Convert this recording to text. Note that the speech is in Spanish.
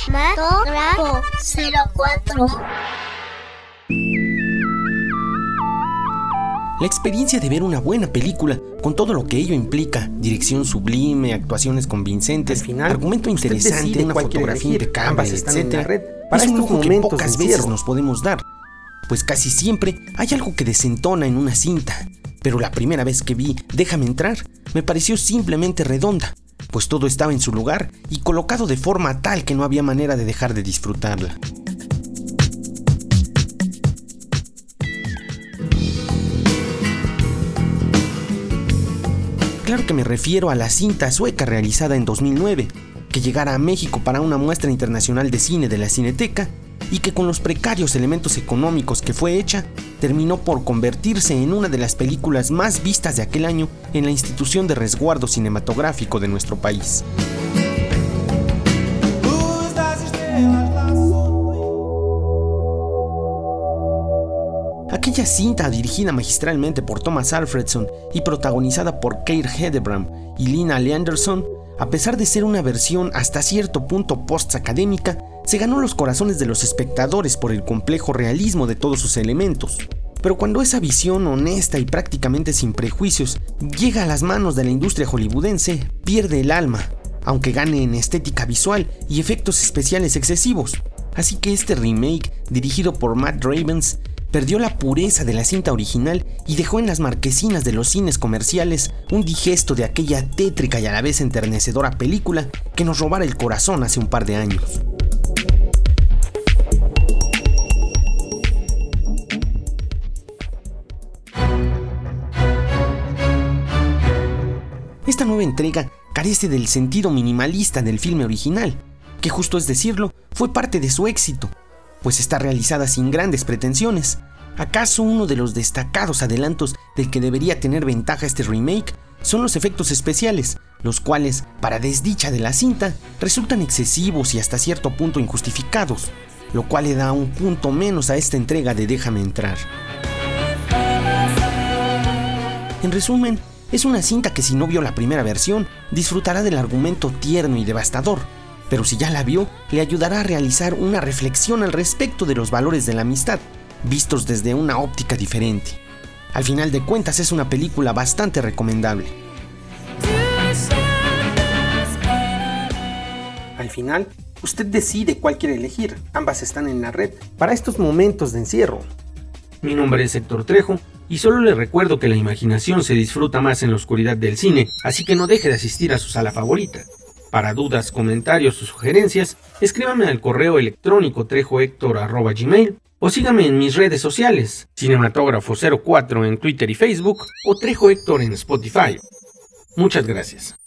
Cinematógrafo 04. La experiencia de ver una buena película, con todo lo que ello implica, dirección sublime, actuaciones convincentes, Al final, argumento interesante, una fotografía elegir. impecable, etc. red. Para es un lujo que pocas veces encierro. nos podemos dar, pues casi siempre hay algo que desentona en una cinta. Pero la primera vez que vi Déjame entrar, me pareció simplemente redonda, pues todo estaba en su lugar y colocado de forma tal que no había manera de dejar de disfrutarla. Claro que me refiero a la cinta sueca realizada en 2009, que llegara a México para una muestra internacional de cine de la Cineteca y que con los precarios elementos económicos que fue hecha, terminó por convertirse en una de las películas más vistas de aquel año en la institución de resguardo cinematográfico de nuestro país. Aquella cinta dirigida magistralmente por Thomas Alfredson y protagonizada por Keir Hedebram y Lina Leanderson, a pesar de ser una versión hasta cierto punto post-académica, se ganó los corazones de los espectadores por el complejo realismo de todos sus elementos. Pero cuando esa visión honesta y prácticamente sin prejuicios llega a las manos de la industria hollywoodense, pierde el alma, aunque gane en estética visual y efectos especiales excesivos. Así que este remake, dirigido por Matt Ravens, perdió la pureza de la cinta original y dejó en las marquesinas de los cines comerciales un digesto de aquella tétrica y a la vez enternecedora película que nos robara el corazón hace un par de años. Esta nueva entrega carece del sentido minimalista del filme original, que justo es decirlo, fue parte de su éxito, pues está realizada sin grandes pretensiones. ¿Acaso uno de los destacados adelantos del que debería tener ventaja este remake son los efectos especiales, los cuales, para desdicha de la cinta, resultan excesivos y hasta cierto punto injustificados, lo cual le da un punto menos a esta entrega de Déjame entrar. En resumen, es una cinta que si no vio la primera versión, disfrutará del argumento tierno y devastador, pero si ya la vio, le ayudará a realizar una reflexión al respecto de los valores de la amistad, vistos desde una óptica diferente. Al final de cuentas es una película bastante recomendable. Al final, usted decide cuál quiere elegir. Ambas están en la red para estos momentos de encierro. Mi nombre es Héctor Trejo y solo le recuerdo que la imaginación se disfruta más en la oscuridad del cine, así que no deje de asistir a su sala favorita. Para dudas, comentarios o sugerencias, escríbame al correo electrónico trejohector.gmail o sígame en mis redes sociales, Cinematógrafo04 en Twitter y Facebook o Trejo Héctor en Spotify. Muchas gracias.